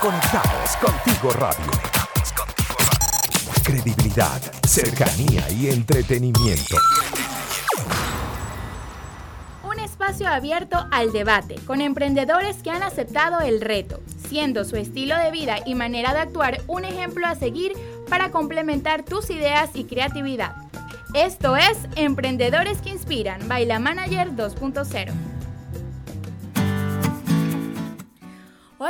Conectados contigo radio. Credibilidad, cercanía y entretenimiento. Un espacio abierto al debate con emprendedores que han aceptado el reto, siendo su estilo de vida y manera de actuar un ejemplo a seguir para complementar tus ideas y creatividad. Esto es Emprendedores que Inspiran, Baila Manager 2.0.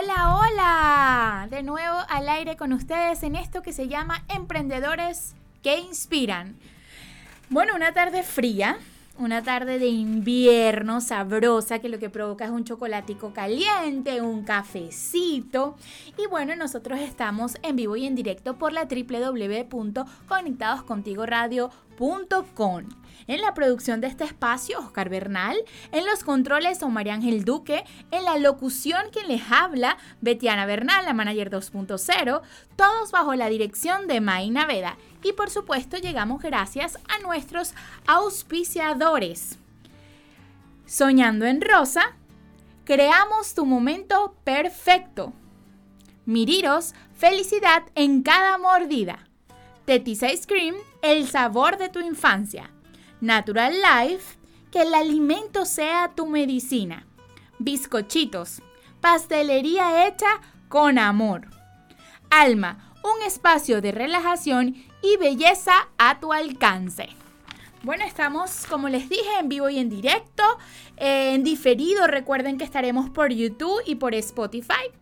Hola, hola. De nuevo al aire con ustedes en esto que se llama Emprendedores que Inspiran. Bueno, una tarde fría, una tarde de invierno sabrosa que lo que provoca es un chocolatico caliente, un cafecito. Y bueno, nosotros estamos en vivo y en directo por la www.conectadoscontigoradio.com. En la producción de este espacio, Oscar Bernal. En los controles, Omar Ángel Duque. En la locución, quien les habla, Betiana Bernal, la manager 2.0. Todos bajo la dirección de Maina Veda. Y por supuesto, llegamos gracias a nuestros auspiciadores. Soñando en Rosa, creamos tu momento perfecto. Miriros, felicidad en cada mordida. Tetis Ice Cream, el sabor de tu infancia. Natural Life, que el alimento sea tu medicina. Bizcochitos, pastelería hecha con amor. Alma, un espacio de relajación y belleza a tu alcance. Bueno, estamos, como les dije, en vivo y en directo, en diferido. Recuerden que estaremos por YouTube y por Spotify.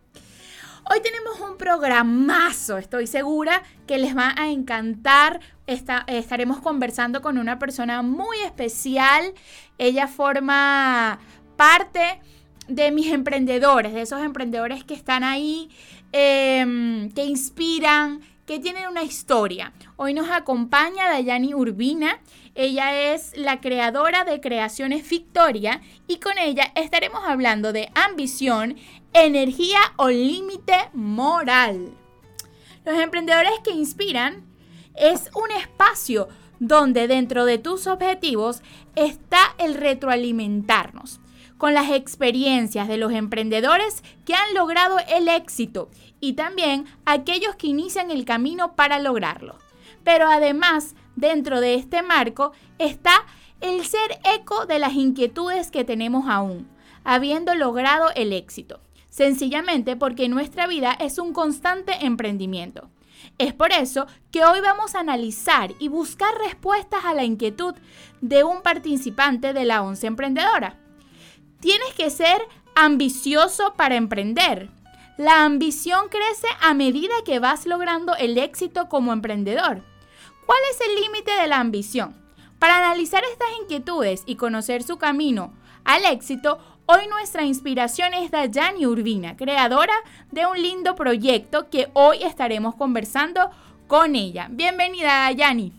Hoy tenemos un programazo, estoy segura que les va a encantar. estaremos conversando con una persona muy especial. Ella forma parte de mis emprendedores, de esos emprendedores que están ahí, em, que inspiran, que tienen una historia. Hoy nos acompaña Dayani Urbina. Ella es la creadora de Creaciones Victoria y con ella estaremos hablando de ambición, energía o límite moral. Los emprendedores que inspiran es un espacio donde dentro de tus objetivos está el retroalimentarnos con las experiencias de los emprendedores que han logrado el éxito y también aquellos que inician el camino para lograrlo. Pero además, dentro de este marco está el ser eco de las inquietudes que tenemos aún, habiendo logrado el éxito, sencillamente porque nuestra vida es un constante emprendimiento. Es por eso que hoy vamos a analizar y buscar respuestas a la inquietud de un participante de la ONCE Emprendedora. Tienes que ser ambicioso para emprender. La ambición crece a medida que vas logrando el éxito como emprendedor. ¿Cuál es el límite de la ambición? Para analizar estas inquietudes y conocer su camino al éxito, hoy nuestra inspiración es Dayani Urbina, creadora de un lindo proyecto que hoy estaremos conversando con ella. Bienvenida, Dayani.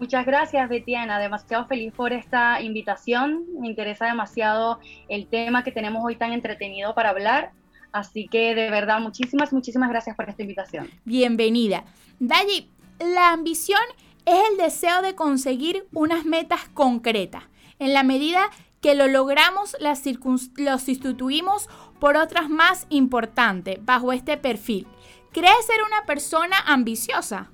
Muchas gracias, Betiana. Demasiado feliz por esta invitación. Me interesa demasiado el tema que tenemos hoy tan entretenido para hablar. Así que de verdad, muchísimas, muchísimas gracias por esta invitación. Bienvenida. Dayi, la ambición es el deseo de conseguir unas metas concretas. En la medida que lo logramos, las lo sustituimos por otras más importantes bajo este perfil. ¿Crees ser una persona ambiciosa?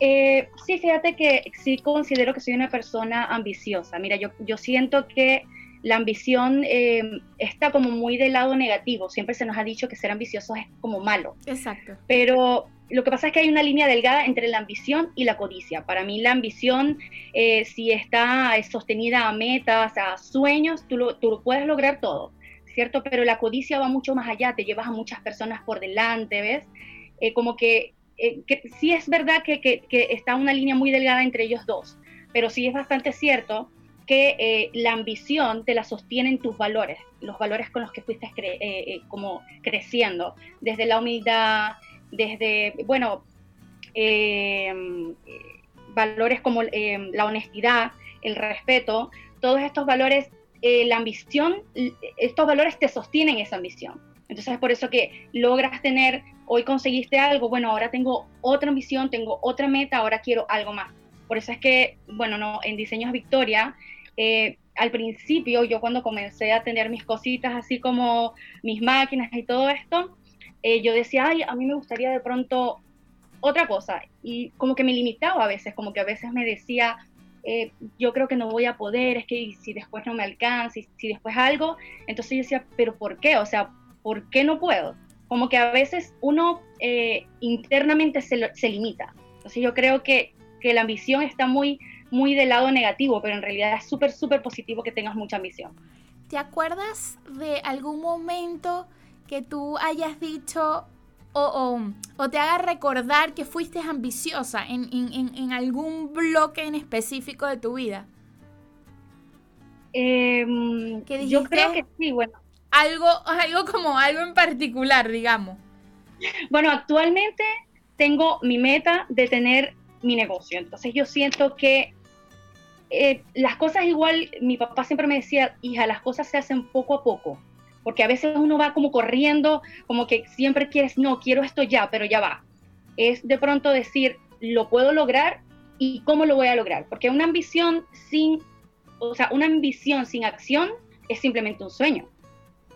Eh, sí, fíjate que sí considero que soy una persona ambiciosa. Mira, yo, yo siento que la ambición eh, está como muy del lado negativo. Siempre se nos ha dicho que ser ambicioso es como malo. Exacto. Pero lo que pasa es que hay una línea delgada entre la ambición y la codicia. Para mí la ambición, eh, si está sostenida a metas, a sueños, tú lo, tú puedes lograr todo, ¿cierto? Pero la codicia va mucho más allá, te llevas a muchas personas por delante, ¿ves? como que eh, sí es verdad que, que, está una línea muy delgada entre ellos dos, pero sí es bastante cierto que eh, la ambición te la sostienen tus valores, los valores con los que fuiste eh, como creciendo, desde la humildad, desde, bueno, valores como la honestidad, el respeto, todos estos valores, la ambición, estos valores te sostienen esa ambición. Entonces es por eso que logras tener, hoy conseguiste algo, bueno, ahora tengo otra misión, tengo otra meta, ahora quiero algo más. Por eso es que, bueno, no, en Diseños Victoria, eh, al principio yo cuando comencé a tener mis cositas, así como mis máquinas y todo esto, eh, yo decía, ay, a mí me gustaría de pronto otra cosa. Y como que me limitaba a veces, como que a veces me decía, eh, yo creo que no voy a poder, es que si después no me alcanza, si, después algo, entonces yo decía, pero ¿por qué? O sea, ¿por qué no puedo? Como que a veces uno eh, internamente se, se, limita. Entonces yo creo que, que, la ambición está muy, muy del lado negativo, pero en realidad es súper, súper positivo que tengas mucha ambición. ¿Te acuerdas de algún momento que tú hayas dicho, o, o, te haga recordar que fuiste ambiciosa en, en, en, algún bloque en específico de tu vida? Eh, yo creo que sí, bueno. Algo, algo como algo en particular, digamos. Bueno, actualmente tengo mi meta de tener mi negocio. Entonces yo siento que eh, las cosas igual, mi papá siempre me decía, hija, las cosas se hacen poco a poco porque a veces uno va como corriendo, como que siempre quieres, no, quiero esto ya, pero ya va. Es de pronto decir, lo puedo lograr y cómo lo voy a lograr, porque una ambición sin, o sea, una ambición sin acción es simplemente un sueño,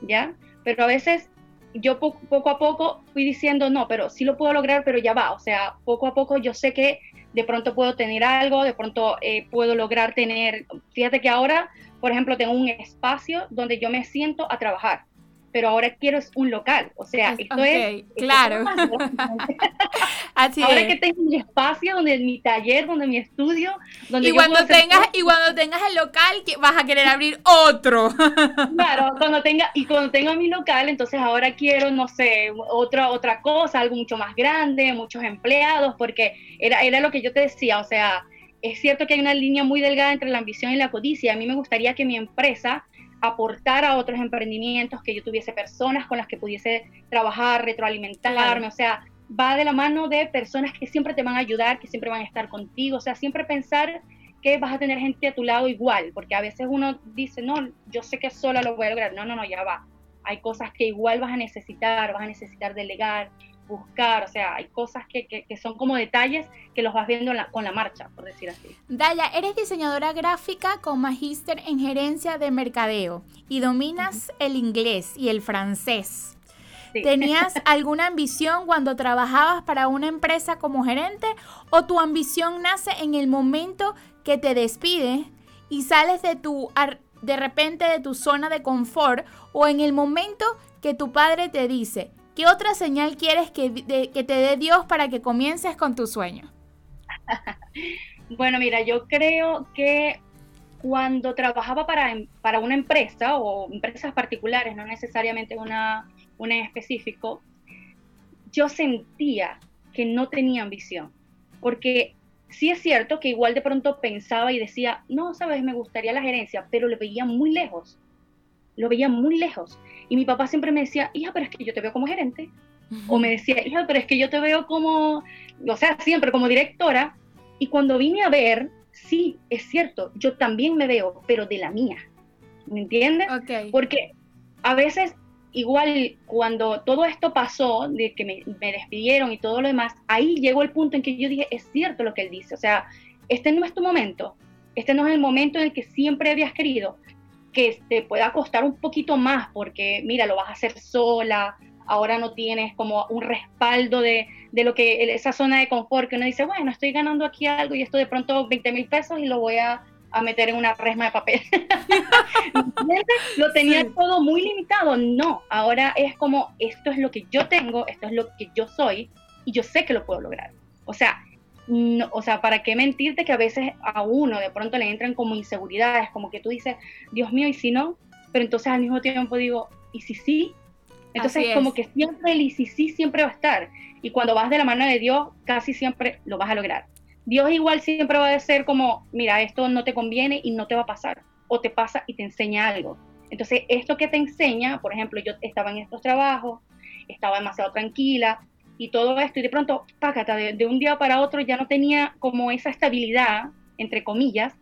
¿ya? Pero a veces yo poco, a poco fui diciendo, no, pero sí lo puedo lograr, pero ya va, o sea, poco a poco yo sé que de pronto puedo tener algo, de pronto eh, puedo lograr tener, fíjate que ahora por ejemplo, tengo un espacio donde yo me siento a trabajar, pero ahora quiero un local. O sea, esto es... Claro. Así ahora que tengo mi espacio, donde mi taller, donde mi estudio, donde y cuando tengas y cuando tengas el local, vas a querer abrir otro. claro, cuando tenga y cuando tenga mi local, entonces ahora quiero, no sé, otra otra cosa, algo mucho más grande, muchos empleados, porque era era lo que yo te decía, o sea, es cierto que hay una línea muy delgada entre la ambición y la codicia. A mí me gustaría que mi empresa aportara a otros emprendimientos, que yo tuviese personas con las que pudiese trabajar, retroalimentarme, o sea, va de la mano de personas que siempre te van a ayudar, que siempre van a estar contigo, o sea, siempre pensar que vas a tener gente a tu lado igual, porque a veces uno dice, no, yo sé que sola lo voy a lograr, no, no, no, ya va. Hay cosas que igual vas a necesitar, vas a necesitar delegar, buscar, o sea, hay cosas que, que, son como detalles que los vas viendo con la marcha, por decir así. Daya, eres diseñadora gráfica con magíster en gerencia de mercadeo y dominas el inglés y el francés. ¿Tenías alguna ambición cuando trabajabas para una empresa como gerente o tu ambición nace en el momento que te despides y sales de tu de repente de tu zona de confort o en el momento que tu padre te dice, ¿Qué otra señal quieres que, te dé Dios para que comiences con tu sueño? bueno, mira, yo creo que cuando trabajaba para, una empresa o empresas particulares, no necesariamente una, una en específico, yo sentía que no tenía ambición. Porque sí es cierto que igual de pronto pensaba y decía, no, sabes, me gustaría la gerencia, pero le veía muy lejos lo veía muy lejos. Y mi papá siempre me decía, hija, pero es que yo te veo como gerente. O me decía, hija, pero es que yo te veo como, o sea, siempre como directora. Y cuando vine a ver, sí, es cierto, yo también me veo, pero de la mía. ¿Me entiendes? Porque a veces, igual, cuando todo esto pasó, de que me, me despidieron y todo lo demás, ahí llegó el punto en que yo dije, es cierto lo que él dice. O sea, este no es tu momento. Este no es el momento en el que siempre habías querido que te pueda costar un poquito más porque, mira, lo vas a hacer sola, ahora no tienes como un respaldo de, de, lo que esa zona de confort que uno dice, bueno, estoy ganando aquí algo y esto de pronto 20 mil pesos y lo voy a, a, meter en una resma de papel. lo tenía todo muy limitado. No, ahora es como, esto es lo que yo tengo, esto es lo que yo soy y yo sé que lo puedo lograr. O sea, o sea, ¿para qué mentirte que a veces a uno de pronto le entran como inseguridades, como que tú dices, Dios mío, ¿y si no? Pero entonces al mismo tiempo digo, ¿y si sí? Entonces como que siempre el y si sí siempre va a estar. Y cuando vas de la mano de Dios, casi siempre lo vas a lograr. Dios igual siempre va a ser como, mira, esto no te conviene y no te va a pasar. O te pasa y te enseña algo. Entonces, esto que te enseña, por ejemplo, yo estaba en estos trabajos, estaba demasiado tranquila, y todo esto, y de pronto, pácata, de, un día para otro ya no tenía como esa estabilidad, entre comillas,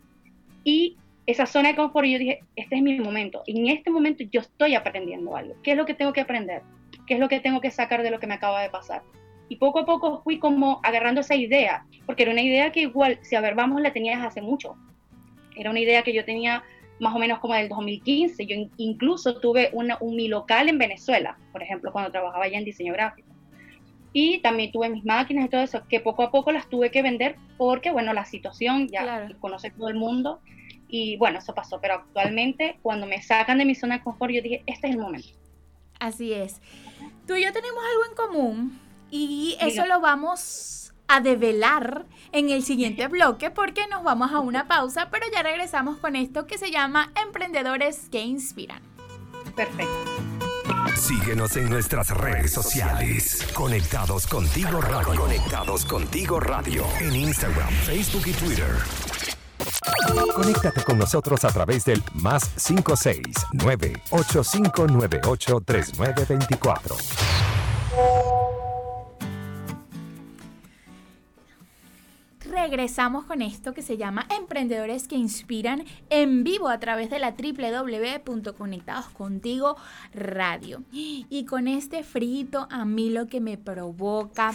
y esa zona de confort, y yo dije, este es mi momento, y en este momento yo estoy aprendiendo algo, ¿qué es lo que tengo que aprender? ¿Qué es lo que tengo que sacar de lo que me acaba de pasar? Y poco a poco fui como agarrando esa idea, porque era una idea que igual, si a ver, vamos, la tenías hace mucho. Era una idea que yo tenía más o menos como del 2015. Yo incluso tuve un mi local en Venezuela, por ejemplo, cuando trabajaba allá en diseño gráfico. Y también tuve mis máquinas y todo eso, que poco a poco las tuve que vender porque, bueno, la situación ya conoce todo el mundo. Y bueno, eso pasó. Pero actualmente, cuando me sacan de mi zona de confort, yo dije, este es el momento. Así es. Tú y yo tenemos algo en común y eso lo vamos a develar en el siguiente bloque porque nos vamos a una pausa, pero ya regresamos con esto que se llama Emprendedores que Inspiran. Perfecto. Síguenos en nuestras redes sociales. Conectados contigo radio. Conectados contigo radio. En Instagram, Facebook y Twitter. Conéctate con nosotros a través del más 569 8598 3924. Regresamos con esto que se llama Emprendedores que Inspiran en vivo a través de la www.conectadoscontigo radio. Y con este frito a mí lo que me provoca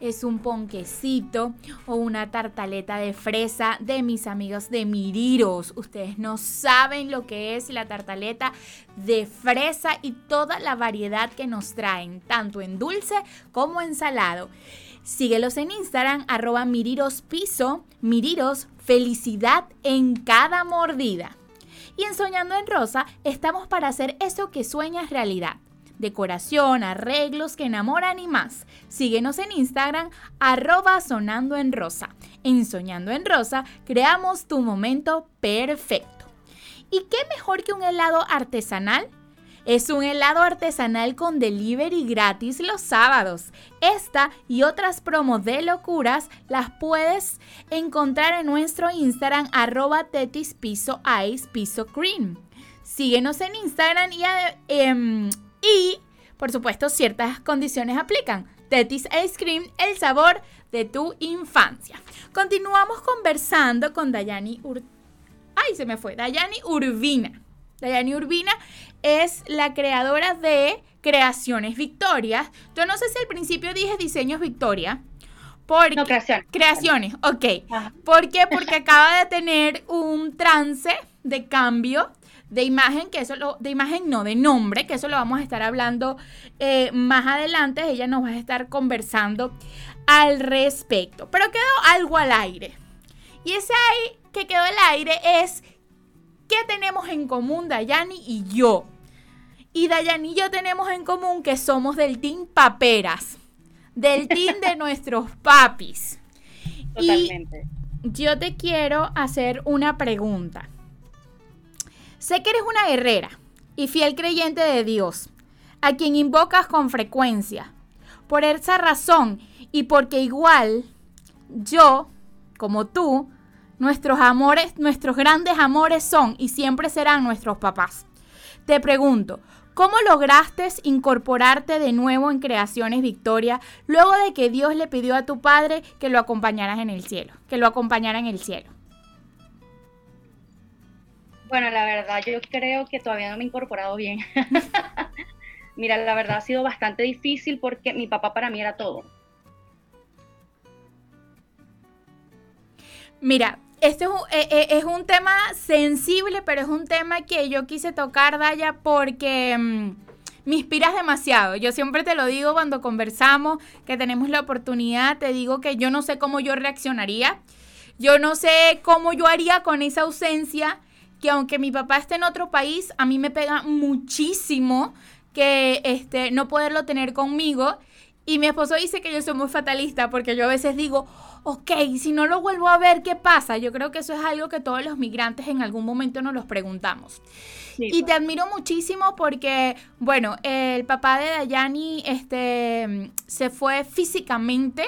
es un ponquecito o una tartaleta de fresa de mis amigos de Miriros. Ustedes no saben lo que es la tartaleta de fresa y toda la variedad que nos traen, tanto en dulce como en salado. Síguelos en Instagram, arroba Miriros Piso, Miriros, felicidad en cada mordida. Y en Soñando en Rosa estamos para hacer eso que sueñas realidad. Decoración, arreglos que enamoran y más. Síguenos en Instagram, arroba Sonando en Rosa. En Soñando en Rosa creamos tu momento perfecto. ¿Y qué mejor que un helado artesanal? Es un helado artesanal con delivery gratis los sábados. Esta y otras promos de locuras las puedes encontrar en nuestro Instagram arroba tetis piso ice piso cream. Síguenos en Instagram y, em, y, por supuesto, ciertas condiciones aplican. Tetis Ice Cream, el sabor de tu infancia. Continuamos conversando con Dayani Ur... Ay, se me fue. Dayani Urbina. Dayani Urbina es la creadora de Creaciones Victoria. Yo no sé si al principio dije Diseños Victoria. Porque, no, creaciones. Creaciones, ok. ¿Por qué? Porque acaba de tener un trance de cambio de imagen, que eso lo, de imagen no, de nombre, que eso lo vamos a estar hablando eh, más adelante. Ella nos va a estar conversando al respecto. Pero quedó algo al aire. Y ese ahí que quedó al aire es ¿Qué tenemos en común Dayani y yo? Y Dayani y yo tenemos en común que somos del team paperas, del team de nuestros papis. Totalmente. Y yo te quiero hacer una pregunta. Sé que eres una guerrera y fiel creyente de Dios, a quien invocas con frecuencia. Por esa razón y porque igual yo, como tú, Nuestros amores, nuestros grandes amores son y siempre serán nuestros papás. Te pregunto, ¿cómo lograste incorporarte de nuevo en Creaciones Victoria luego de que Dios le pidió a tu padre que lo acompañaras en el cielo, que lo acompañara en el cielo? Bueno, la verdad, yo creo que todavía no me he incorporado bien. Mira, la verdad ha sido bastante difícil porque mi papá para mí era todo. Mira, este es un, eh, eh, es un, tema sensible, pero es un tema que yo quise tocar, Daya, porque mm, me inspiras demasiado. Yo siempre te lo digo cuando conversamos, que tenemos la oportunidad, te digo que yo no sé cómo yo reaccionaría. Yo no sé cómo yo haría con esa ausencia, que aunque mi papá esté en otro país, a mí me pega muchísimo que este, no poderlo tener conmigo. Y mi esposo dice que yo soy muy fatalista porque yo a veces digo, ok, si no lo vuelvo a ver, ¿qué pasa? Yo creo que eso es algo que todos los migrantes en algún momento nos los preguntamos. y te pues. admiro muchísimo porque, bueno, el papá de Dayani este, se fue físicamente,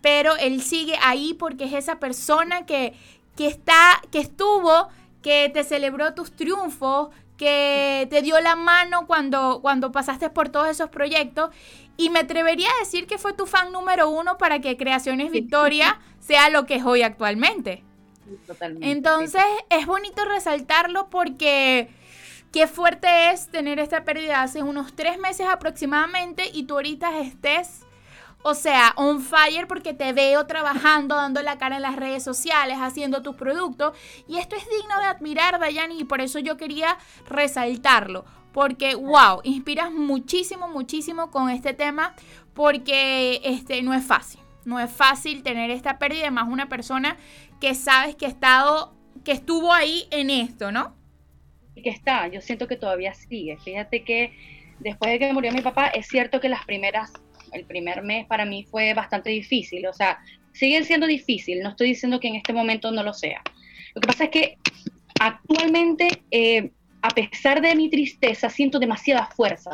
pero él sigue ahí porque es esa persona que, que, está, que estuvo, que te celebró tus triunfos, que te dio la mano cuando, cuando pasaste por todos esos proyectos y me atrevería a decir que fue tu fan número uno para que Creaciones Victoria sea lo que es hoy actualmente. Totalmente. Entonces es bonito resaltarlo porque qué fuerte es tener esta pérdida hace unos tres meses aproximadamente y tú ahorita estés o sea, on fire porque te veo trabajando, dando la cara en las redes sociales, haciendo tus productos. Y esto es digno de admirar, Dayani, y por eso yo quería resaltarlo. Porque, wow, inspiras muchísimo, muchísimo con este tema, porque este, no es fácil. No es fácil tener esta pérdida, más una persona que sabes que ha estado, que estuvo ahí en esto, ¿no? Que está, yo siento que todavía sigue. Fíjate que después de que murió mi papá, es cierto que las primeras el primer mes para mí fue bastante difícil, o sea, siguen siendo difícil, no estoy diciendo que en este momento no lo sea. Lo que pasa es que actualmente, eh, a pesar de mi tristeza, siento demasiada fuerza.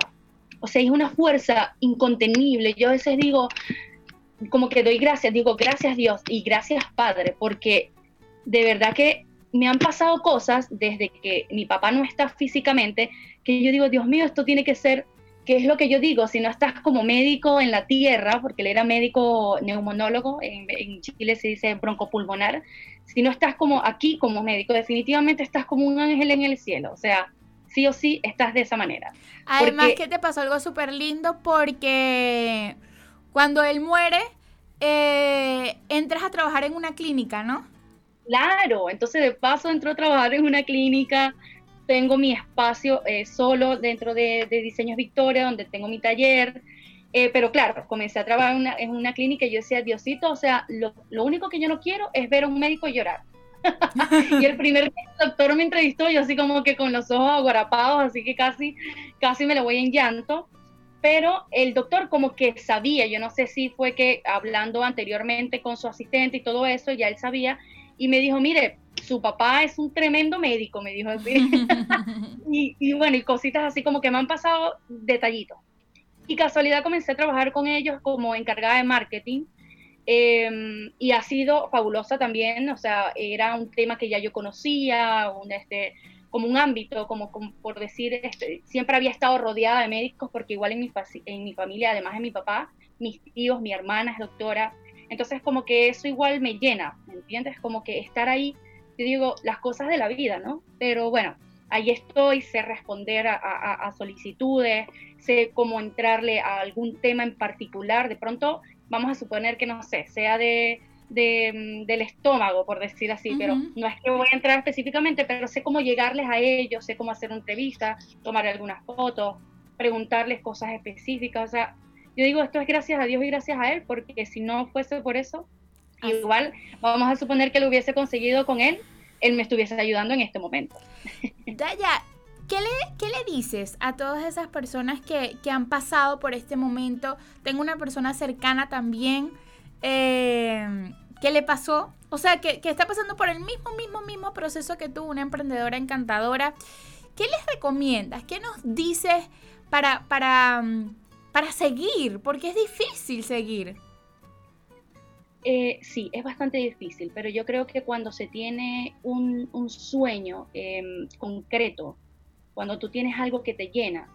O sea, es una fuerza incontenible. Yo a veces digo, como que doy gracias, digo gracias Dios y gracias Padre, porque de verdad que me han pasado cosas desde que mi papá no está físicamente, que yo digo, Dios mío, esto tiene que ser que es lo que yo digo, si no estás como médico en la tierra, porque él era médico neumonólogo, en, Chile se dice broncopulmonar, si no estás como aquí como médico, definitivamente estás como un ángel en el cielo, o sea, sí o sí estás de esa manera. Además que te pasó algo súper lindo porque cuando él muere, eh, entras a trabajar en una clínica, ¿no? Claro, entonces de paso entró a trabajar en una clínica, tengo mi espacio eh, solo dentro de, Diseños Victoria, donde tengo mi taller. Eh, pero claro, comencé a trabajar en una, clínica y yo decía, Diosito, o sea, lo, único que yo no quiero es ver a un médico llorar. y el primer doctor me entrevistó, yo así como que con los ojos aguarapados, así que casi, casi me lo voy en llanto. Pero el doctor como que sabía, yo no sé si fue que hablando anteriormente con su asistente y todo eso, ya él sabía, y me dijo, mire, su papá es un tremendo médico, me dijo así. y, bueno, y cositas así como que me han pasado detallitos. Y casualidad comencé a trabajar con ellos como encargada de marketing. Em, y ha sido fabulosa también, o sea, era un tema que ya yo conocía, un, este, como un ámbito, como, por decir, este, siempre había estado rodeada de médicos, porque igual en mi, en mi familia, además de mi papá, mis tíos, mi hermana es doctora, entonces como que eso igual me llena, ¿me entiendes? Como que estar ahí, te digo, las cosas de la vida, ¿no? Pero bueno, ahí estoy, sé responder a, solicitudes, sé cómo entrarle a algún tema en particular. De pronto, vamos a suponer que, no sé, sea de, mm, del estómago, por decir así, pero no es que voy a entrar específicamente, pero sé cómo llegarles a ellos, sé cómo hacer una entrevista, tomar algunas fotos, preguntarles cosas específicas, o sea, yo digo, esto es gracias a Dios y gracias a Él, porque si no fuese por eso, igual vamos a suponer que lo hubiese conseguido con Él, Él me estuviese ayudando en este momento. Daya, ¿qué le, qué le dices a todas esas personas que, han pasado por este momento? Tengo una persona cercana también eh, que le pasó, o sea, que, que está pasando por el mismo, mismo, mismo proceso que tú, una emprendedora encantadora. ¿Qué les recomiendas? ¿Qué nos dices para, para, mm, para seguir, porque es difícil seguir. Eh, sí, es bastante difícil, pero yo creo que cuando se tiene un, sueño em, concreto, cuando tú tienes algo que te llena,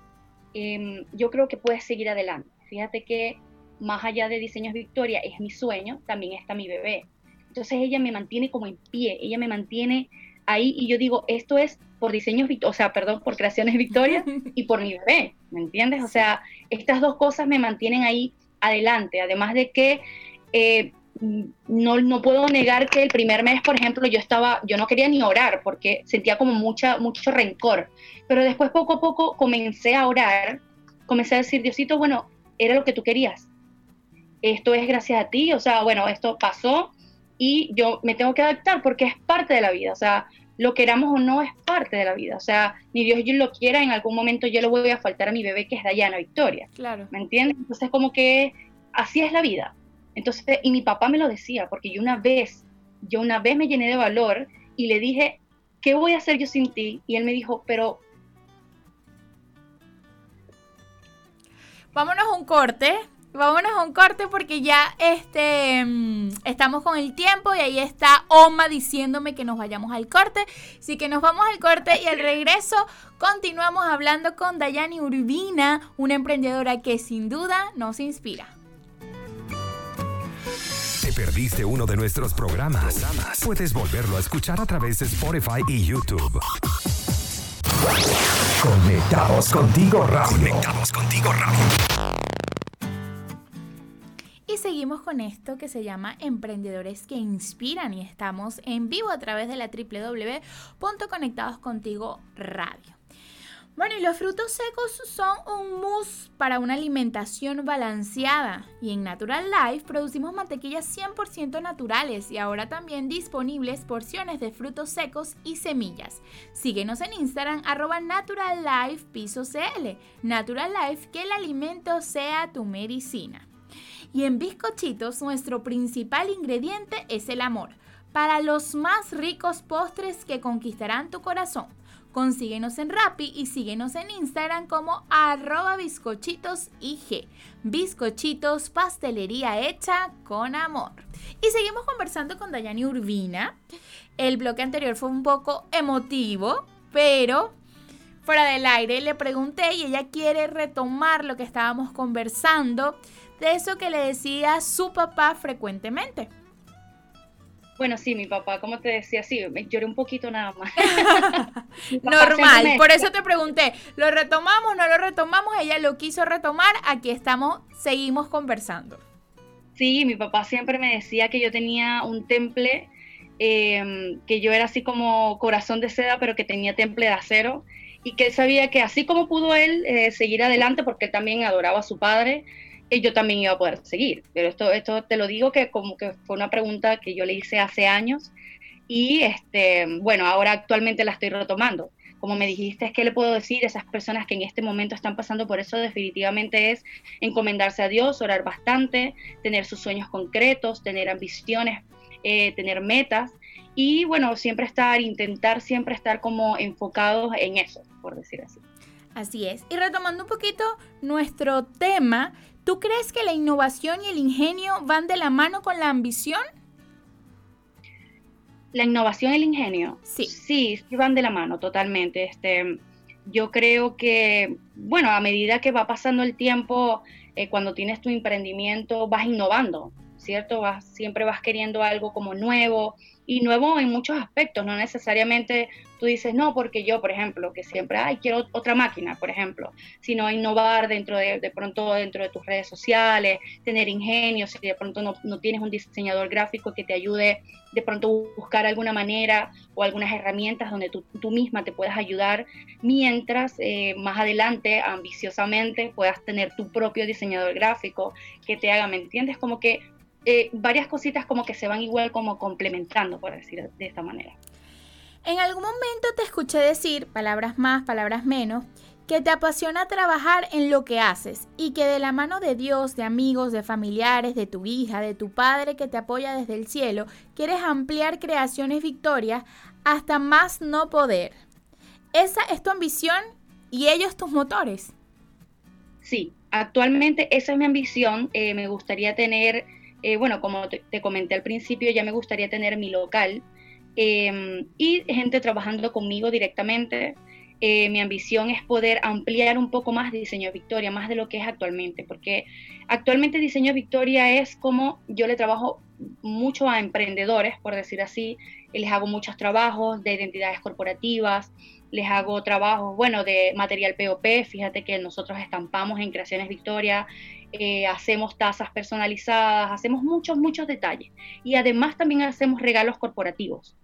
em, yo creo que puedes seguir adelante. Fíjate que más allá de Diseños Victoria es mi sueño, también está mi bebé. Entonces ella me mantiene como en pie, ella me mantiene ahí y yo digo, esto es por diseños, o sea, perdón, por creaciones Victoria y por mi bebé, ¿me entiendes? O sea, estas dos cosas me mantienen ahí adelante, además de que eh, no, no puedo negar que el primer mes, por ejemplo, yo estaba, yo no quería ni orar porque sentía como mucha, mucho rencor, pero después poco a poco comencé a orar, comencé a decir, Diosito, bueno, era lo que tú querías, esto es gracias a ti, o sea, bueno, esto pasó y yo me tengo que adaptar porque es parte de la vida, o sea, lo queramos o no es parte de la vida. O sea, ni Dios yo lo quiera, en algún momento yo le voy a faltar a mi bebé que es Dayana Victoria. Claro. ¿Me entiendes? Entonces, como que así es la vida. Entonces, y mi papá me lo decía, porque yo una vez, yo una vez me llené de valor y le dije, ¿qué voy a hacer yo sin ti? Y él me dijo, pero... Vámonos a un corte. Vámonos a un corte porque ya este, mm, estamos con el tiempo y ahí está Oma diciéndome que nos vayamos al corte. Así que nos vamos al corte y al regreso continuamos hablando con Dayani Urbina, una emprendedora que sin duda nos inspira. ¿Te perdiste uno de nuestros programas? Puedes volverlo a escuchar a través de Spotify y YouTube. Conectados contigo radio. Conectados contigo radio. Con esto que se llama Emprendedores que Inspiran y estamos en vivo a través de la www.conectadoscontigo radio. Bueno, y los frutos secos son un mousse para una alimentación balanceada. Y en Natural Life producimos mantequillas 100% naturales y ahora también disponibles porciones de frutos secos y semillas. Síguenos en Instagram arroba Natural Life. Natural Life, que el alimento sea tu medicina. Y en bizcochitos nuestro principal ingrediente es el amor, para los más ricos postres que conquistarán tu corazón. Consíguenos en Rappi y síguenos en Instagram como arroba bizcochitos IG. Bizcochitos, pastelería hecha con amor. Y seguimos conversando con Dayani Urbina. El bloque anterior fue un poco emotivo, pero fuera del aire le pregunté y ella quiere retomar lo que estábamos conversando de eso que le decía su papá frecuentemente. Bueno, sí, mi papá, como te decía, sí, me lloré un poquito nada más. Normal, por eso te pregunté, ¿lo retomamos, no lo retomamos? Ella lo quiso retomar, aquí estamos, seguimos conversando. Sí, mi papá siempre me decía que yo tenía un temple, em, que yo era así como corazón de seda, pero que tenía temple de acero, y que él sabía que así como pudo él eh, seguir adelante, porque él también adoraba a su padre, yo también iba a poder seguir. Pero esto, esto te lo digo que como que fue una pregunta que yo le hice hace años y este, bueno, ahora actualmente la estoy retomando. Como me dijiste, ¿qué le puedo decir a esas personas que en este momento están pasando por eso? Definitivamente es encomendarse a Dios, orar bastante, tener sus sueños concretos, tener ambiciones, eh, tener metas y bueno, siempre estar, intentar siempre estar como enfocados en eso, por decir así. Así es. Y retomando un poquito nuestro tema, ¿Tú crees que la innovación y el ingenio van de la mano con la ambición? La innovación y el ingenio. Sí. Sí, sí van de la mano totalmente. Este, yo creo que, bueno, a medida que va pasando el tiempo, eh, cuando tienes tu emprendimiento, vas innovando, ¿cierto? Vas, siempre vas queriendo algo como nuevo, y nuevo en muchos aspectos, no necesariamente tú dices, no, porque yo, por ejemplo, que siempre, ay, quiero otra máquina, por ejemplo, sino innovar dentro de, de pronto dentro de tus redes sociales, tener ingenio, si de pronto no, no, tienes un diseñador gráfico que te ayude de pronto buscar alguna manera o algunas herramientas donde tú, tú misma te puedas ayudar, mientras eh, más adelante, ambiciosamente, puedas tener tu propio diseñador gráfico que te haga, ¿me entiendes? Como que eh, varias cositas como que se van igual como complementando, por decir de esta manera. En algún momento te escuché decir, palabras más, palabras menos, que te apasiona trabajar en lo que haces y que de la mano de Dios, de amigos, de familiares, de tu hija, de tu padre que te apoya desde el cielo, quieres ampliar creaciones victorias hasta más no poder. ¿Esa es tu ambición y ellos tus motores? Sí, actualmente esa es mi ambición. Eh, me gustaría tener eh, bueno, como te, comenté al principio, ya me gustaría tener mi local em, y gente trabajando conmigo directamente. Eh, mi ambición es poder ampliar un poco más Diseño Victoria, más de lo que es actualmente, porque actualmente Diseño Victoria es como yo le trabajo mucho a emprendedores, por decir así, les hago muchos trabajos de identidades corporativas, les hago trabajos, bueno, de material POP, fíjate que nosotros estampamos en Creaciones Victoria, eh, hacemos tazas personalizadas, hacemos muchos, muchos detalles. Y además también hacemos regalos corporativos.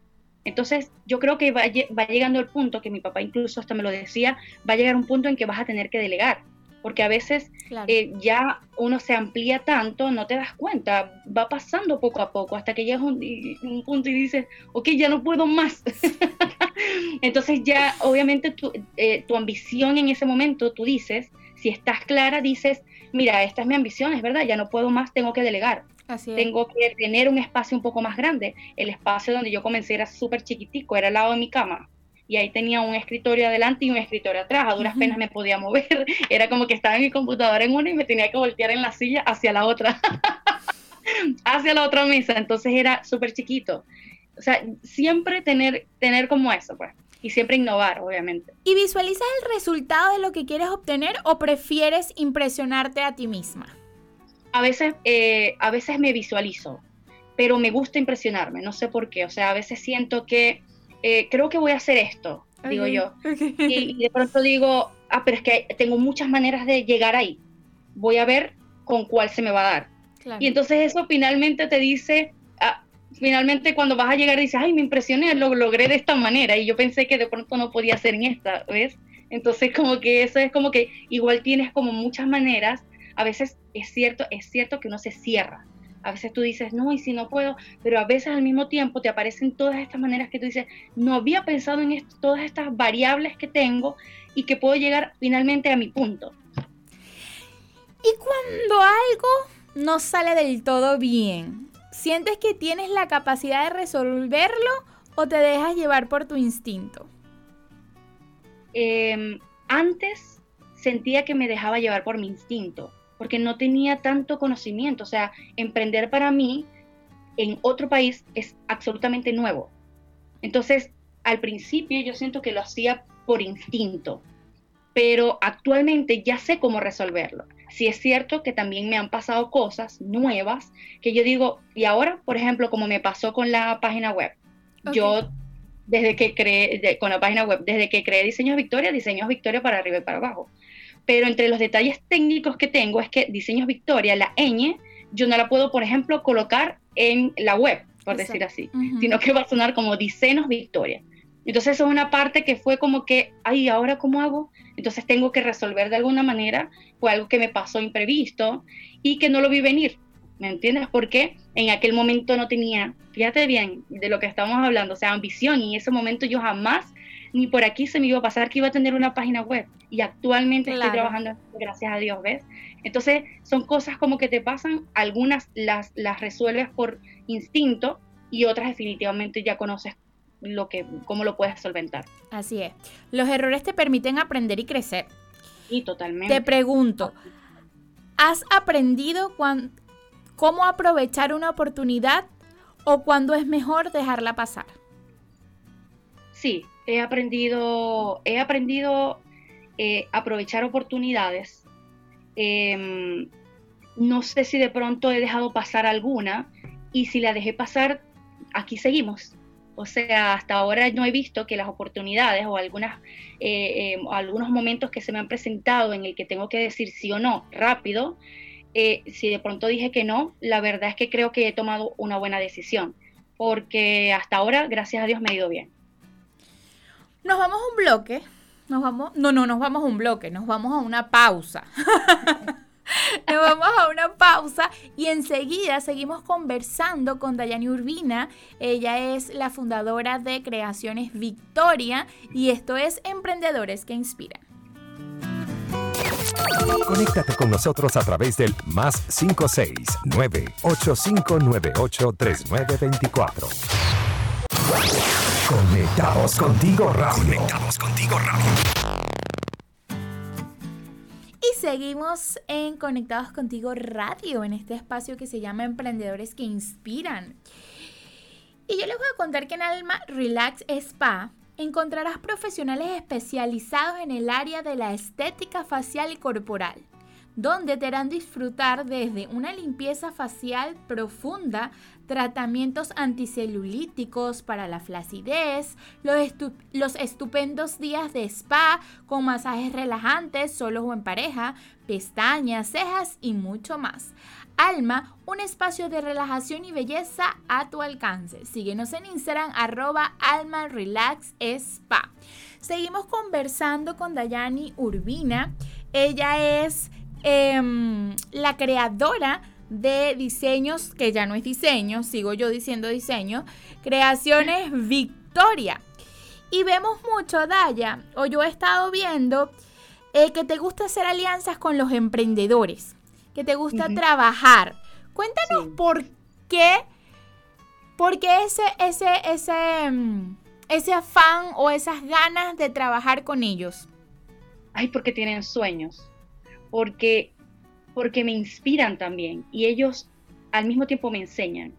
Entonces, yo creo que va, llegando el punto, que mi papá incluso hasta me lo decía, va a llegar un punto en que vas a tener que delegar, porque a veces eh, ya uno se amplía tanto, no te das cuenta, va pasando poco a poco, hasta que llegas a un, un, punto y dices, ok, ya no puedo más. Entonces ya, obviamente, tu, eh, tu ambición en ese momento, tú dices, si estás clara, dices, mira, esta es mi ambición, es verdad, ya no puedo más, tengo que delegar. Tengo que tener un espacio un poco más grande. El espacio donde yo comencé era súper chiquitico, era al lado de mi cama. Y ahí tenía un escritorio adelante y un escritorio atrás. A duras penas me podía mover. Era como que estaba en mi computadora en una y me tenía que voltear en la silla hacia la otra. hacia la otra mesa. Entonces era súper chiquito. O sea, siempre tener, tener como eso, pues y siempre innovar, obviamente. ¿Y visualizas el resultado de lo que quieres obtener o prefieres impresionarte a ti misma? A veces, eh, a veces me visualizo, pero me gusta impresionarme, no sé por qué. O sea, a veces siento que eh, creo que voy a hacer esto, digo yo. Y, y de pronto digo, ah, pero es que tengo muchas maneras de llegar ahí. Voy a ver con cuál se me va a dar. Y entonces eso finalmente te dice, finalmente cuando vas a llegar dices, ay, me impresioné, lo logré de esta manera y yo pensé que de pronto no podía ser en esta, ¿ves? Entonces como que eso es como que igual tienes como muchas maneras, a veces es cierto, es cierto que uno se cierra, a veces tú dices, no, y si no puedo, pero a veces al mismo tiempo te aparecen todas estas maneras que tú dices, no había pensado en todas estas variables que tengo y que puedo llegar finalmente a mi punto. Y cuando algo no sale del todo bien, ¿sientes que tienes la capacidad de resolverlo o te dejas llevar por tu instinto? Em, antes sentía que me dejaba llevar por mi instinto, porque no tenía tanto conocimiento. O sea, emprender para mí en otro país es absolutamente nuevo. Entonces, al principio yo siento que lo hacía por instinto, pero actualmente ya sé cómo resolverlo. Si es cierto que también me han pasado cosas nuevas que yo digo, y ahora, por ejemplo, como me pasó con la página web, yo desde que creé, con la página web, desde que creé Diseños Victoria, Diseños Victoria para arriba y para abajo. Pero entre los detalles técnicos que tengo es que Diseños Victoria, la ñ, yo no la puedo, por ejemplo, colocar en la web, por decir así, sino que va a sonar como Diseños Victoria. Entonces eso es una parte que fue como que, ay, ¿ahora cómo hago? Entonces tengo que resolver de alguna manera, fue algo que me pasó imprevisto y que no lo vi venir, ¿me entiendes? Porque en aquel momento no tenía, fíjate bien de lo que estamos hablando, o sea, ambición y en ese momento yo jamás ni por aquí se me iba a pasar que iba a tener una página web y actualmente estoy trabajando, gracias a Dios, ¿ves? Entonces son cosas como que te pasan, algunas las, las resuelves por instinto y otras definitivamente ya conoces lo que, cómo lo puedes solventar. Así es. Los errores te permiten aprender y crecer. Y totalmente. Te pregunto, ¿has aprendido cómo aprovechar una oportunidad o cuándo es mejor dejarla pasar? Sí, he aprendido, he aprendido eh, aprovechar oportunidades. Em, no sé si de pronto he dejado pasar alguna y si la dejé pasar, aquí seguimos. O sea, hasta ahora no he visto que las oportunidades o algunas, eh, em, algunos momentos que se me han presentado en el que tengo que decir sí o no rápido, eh, si de pronto dije que no, la verdad es que creo que he tomado una buena decisión, porque hasta ahora, gracias a Dios, me ha ido bien. Nos vamos a un bloque. Nos vamos. No, no, nos vamos a un bloque. Nos vamos a una pausa. Nos vamos a una pausa y enseguida seguimos conversando con Dayani Urbina. Ella es la fundadora de Creaciones Victoria y esto es Emprendedores que Inspiran. Conéctate con nosotros a través del más 569 8598 3924. Conectados contigo radio. Conectados contigo radio. Seguimos en Conectados contigo radio, en este espacio que se llama Emprendedores que Inspiran. Y yo les voy a contar que en Alma Relax Spa encontrarás profesionales especializados en el área de la estética facial y corporal donde te harán disfrutar desde una limpieza facial profunda, tratamientos anticelulíticos para la flacidez, los, estupendos días de spa con masajes relajantes solos o en pareja, pestañas, cejas y mucho más. Alma, un espacio de relajación y belleza a tu alcance. Síguenos en Instagram arroba Alma Relax Spa. Seguimos conversando con Dayani Urbina. Ella es Em, la creadora de diseños, que ya no es diseño, sigo yo diciendo diseño, Creaciones Victoria. Y vemos mucho, Daya, o yo he estado viendo, eh, que te gusta hacer alianzas con los emprendedores, que te gusta trabajar. Cuéntanos por qué, por qué ese, ese, ese, em, ese afán o esas ganas de trabajar con ellos. Ay, porque tienen sueños porque, porque me inspiran también y ellos al mismo tiempo me enseñan.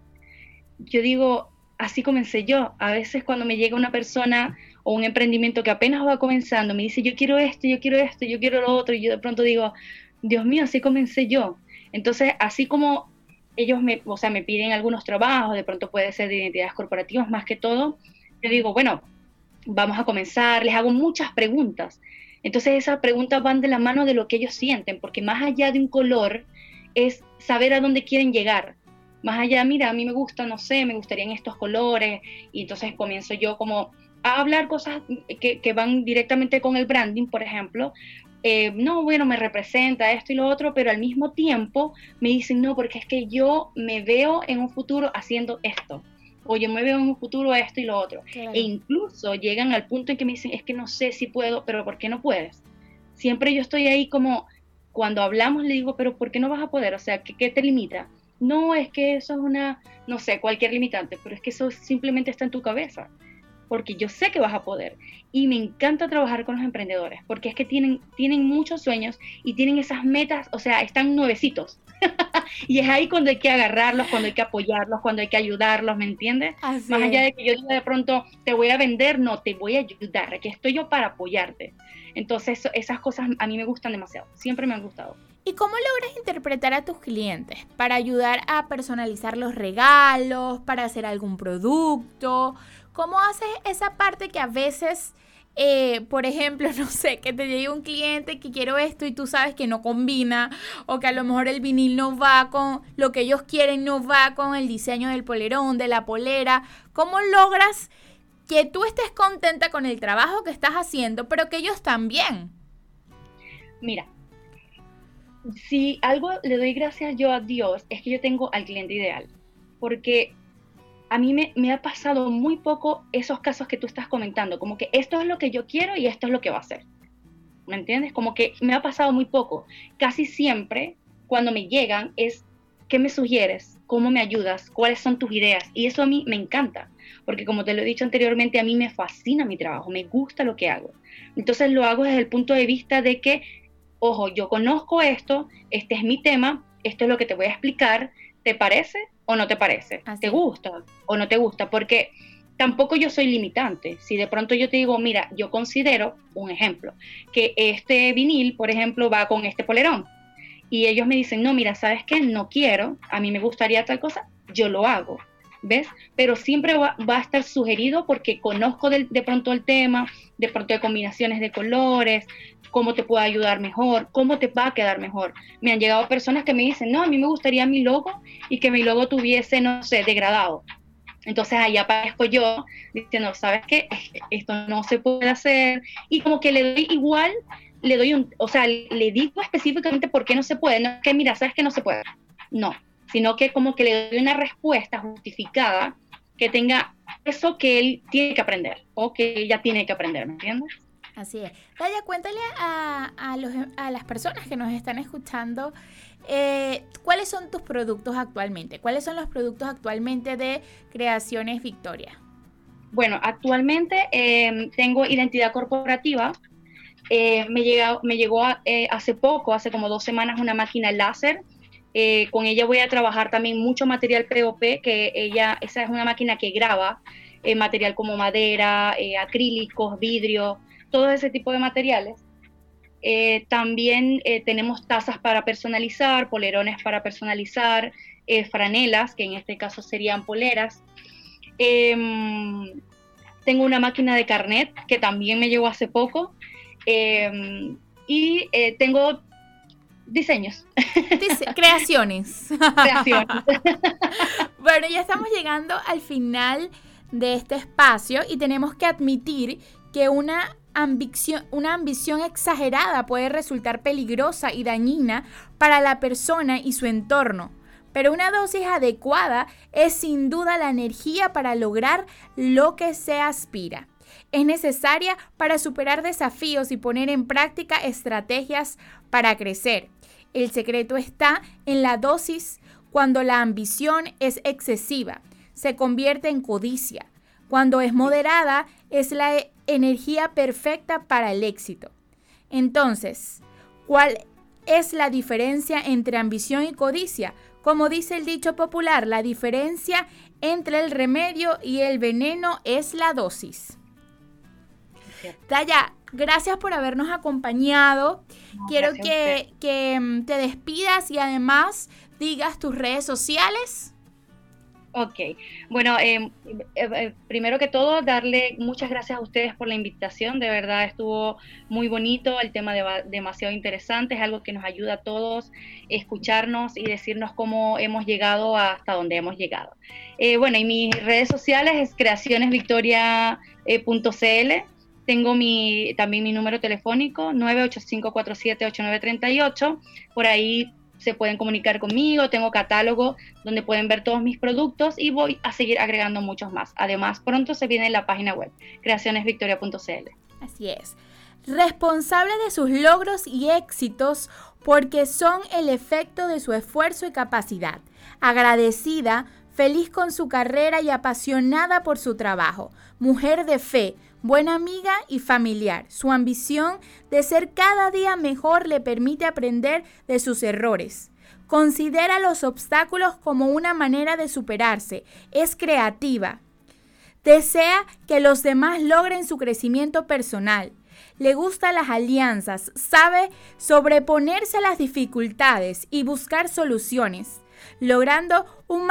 Yo digo, así comencé yo. A veces cuando me llega una persona o un emprendimiento que apenas va comenzando, me dice, yo quiero esto, yo quiero esto, yo quiero lo otro, y yo de pronto digo, Dios mío, así comencé yo. Entonces, así como ellos me, o sea, me piden algunos trabajos, de pronto puede ser de identidades corporativas más que todo, yo digo, bueno, vamos a comenzar, les hago muchas preguntas. Entonces esas preguntas van de la mano de lo que ellos sienten, porque más allá de un color, es saber a dónde quieren llegar. Más allá, mira, a mí me gusta, no sé, me gustarían estos colores, y entonces comienzo yo como a hablar cosas que, van directamente con el branding, por ejemplo, eh, no, bueno, me representa esto y lo otro, pero al mismo tiempo me dicen, no, porque es que yo me veo en un futuro haciendo esto, o yo me veo en un futuro esto y lo otro. E incluso llegan al punto en que me dicen, es que no sé si puedo, pero ¿por qué no puedes? Siempre yo estoy ahí como, cuando hablamos le digo, pero ¿por qué no vas a poder? O sea, ¿qué, qué te limita? No, es que eso es una, no sé, cualquier limitante, pero es que eso simplemente está en tu cabeza porque yo sé que vas a poder. Y me encanta trabajar con los emprendedores, porque es que tienen, tienen muchos sueños y tienen esas metas, o sea, están nuevecitos. y es ahí cuando hay que agarrarlos, cuando hay que apoyarlos, cuando hay que ayudarlos, ¿me entiendes? Más allá de que yo diga de pronto, te voy a vender, no, te voy a ayudar, aquí estoy yo para apoyarte. Entonces, esas cosas a mí me gustan demasiado, siempre me han gustado. ¿Y cómo logras interpretar a tus clientes para ayudar a personalizar los regalos, para hacer algún producto? ¿Cómo haces esa parte que a veces, eh, por ejemplo, no sé, que te llegue un cliente que quiero esto y tú sabes que no combina o que a lo mejor el vinil no va con lo que ellos quieren, no va con el diseño del polerón, de la polera? ¿Cómo logras que tú estés contenta con el trabajo que estás haciendo, pero que ellos también? Mira, si algo le doy gracias yo a Dios es que yo tengo al cliente ideal, porque a mí me, ha pasado muy poco esos casos que tú estás comentando, como que esto es lo que yo quiero y esto es lo que va a ser. ¿Me entiendes? Como que me ha pasado muy poco. Casi siempre cuando me llegan es, ¿qué me sugieres? ¿Cómo me ayudas? ¿Cuáles son tus ideas? Y eso a mí me encanta, porque como te lo he dicho anteriormente, a mí me fascina mi trabajo, me gusta lo que hago. Entonces lo hago desde el punto de vista de que, ojo, yo conozco esto, este es mi tema, esto es lo que te voy a explicar, ¿te parece? O no te parece, te gusta o no te gusta, porque tampoco yo soy limitante. Si de pronto yo te digo, mira, yo considero, un ejemplo, que este vinil, por ejemplo, va con este polerón, y ellos me dicen, no, mira, ¿sabes qué? No quiero, a mí me gustaría tal cosa, yo lo hago. ¿Ves? Pero siempre va, a estar sugerido porque conozco de, pronto el tema, de pronto de combinaciones de colores, cómo te puede ayudar mejor, cómo te va a quedar mejor. Me han llegado personas que me dicen, no, a mí me gustaría mi logo y que mi logo tuviese, no sé, degradado. Entonces ahí aparezco yo diciendo, ¿sabes qué? Esto no se puede hacer. Y como que le doy igual, le doy un, o sea, le digo específicamente por qué no se puede. No es que, mira, ¿sabes que no se puede? No, sino que como que le doy una respuesta justificada que tenga eso que él tiene que aprender o que ella tiene que aprender, ¿me entiendes? Así es. Daya, cuéntale a, a, las personas que nos están escuchando eh, cuáles son tus productos actualmente. ¿Cuáles son los productos actualmente de Creaciones Victoria? Bueno, actualmente em, tengo identidad corporativa. Eh, me, me llegó eh, hace poco, hace como dos semanas, una máquina láser. Con ella voy a trabajar también mucho material POP, que ella, esa es una máquina que graba material como madera, acrílicos, vidrio, todo ese tipo de materiales. Eh, también eh, tenemos tazas para personalizar, polerones para personalizar, eh, franelas, que en este caso serían poleras. Em, tengo una máquina de carnet que también me llegó hace poco. Em, y tengo diseños. creaciones. Creaciones. bueno, ya estamos llegando al final de este espacio y tenemos que admitir que una ambición, una ambición exagerada puede resultar peligrosa y dañina para la persona y su entorno. Pero una dosis adecuada es sin duda la energía para lograr lo que se aspira. Es necesaria para superar desafíos y poner en práctica estrategias para crecer. El secreto está en la dosis cuando la ambición es excesiva. Se convierte en codicia. Cuando es moderada es la energía perfecta para el éxito. Entonces, ¿cuál es la diferencia entre ambición y codicia? Como dice el dicho popular, la diferencia entre el remedio y el veneno es la dosis. Taya, gracias por habernos acompañado. Quiero que, que, mm, te despidas y además digas tus redes sociales. Ok, bueno, em, eh, eh, primero que todo, darle muchas gracias a ustedes por la invitación, de verdad estuvo muy bonito, el tema de, demasiado interesante, es algo que nos ayuda a todos escucharnos y decirnos cómo hemos llegado hasta donde hemos llegado. Eh, bueno, y mis redes sociales es creacionesvictoria.cl, tengo mi, también mi número telefónico 985478938, por ahí se pueden comunicar conmigo, tengo catálogo donde pueden ver todos mis productos y voy a seguir agregando muchos más. Además, pronto se viene la página web, creacionesvictoria.cl. Así es. Responsable de sus logros y éxitos porque son el efecto de su esfuerzo y capacidad. Agradecida, feliz con su carrera y apasionada por su trabajo. Mujer de fe, buena amiga y familiar. Su ambición de ser cada día mejor le permite aprender de sus errores. Considera los obstáculos como una manera de superarse. Es creativa. Desea que los demás logren su crecimiento personal. Le gustan las alianzas, sabe sobreponerse a las dificultades y buscar soluciones logrando un,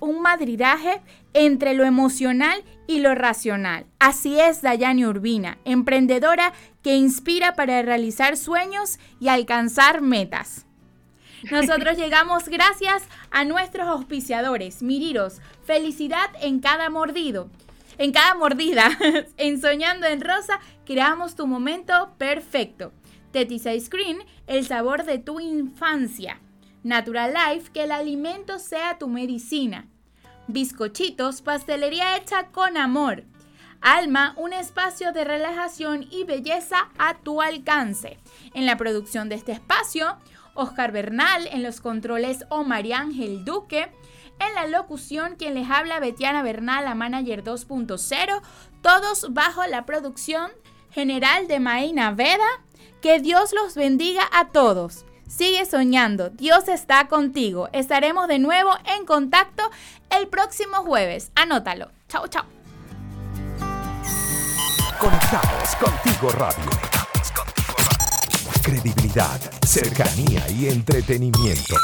un madridaje entre lo emocional y lo racional. Así es Dayani Urbina, emprendedora que inspira para realizar sueños y alcanzar metas. Nosotros llegamos gracias a nuestros auspiciadores. Miriros, felicidad en cada mordido. En cada mordida, en Soñando en Rosa, creamos tu momento perfecto. Tetis Ice Cream, el sabor de tu infancia. Natural Life, que el alimento sea tu medicina. Bizcochitos, pastelería hecha con amor. Alma, un espacio de relajación y belleza a tu alcance. En la producción de este espacio, Oscar Bernal, en los controles Omar Ángel Duque, en la locución quien les habla Betiana Bernal, la manager 2.0, todos bajo la producción general de Maína Veda. Que Dios los bendiga a todos. Sigue soñando, Dios está contigo. Estaremos de nuevo en contacto el próximo jueves. Anótalo. Chao, chao. Conectados contigo radio. Credibilidad, cercanía y entretenimiento.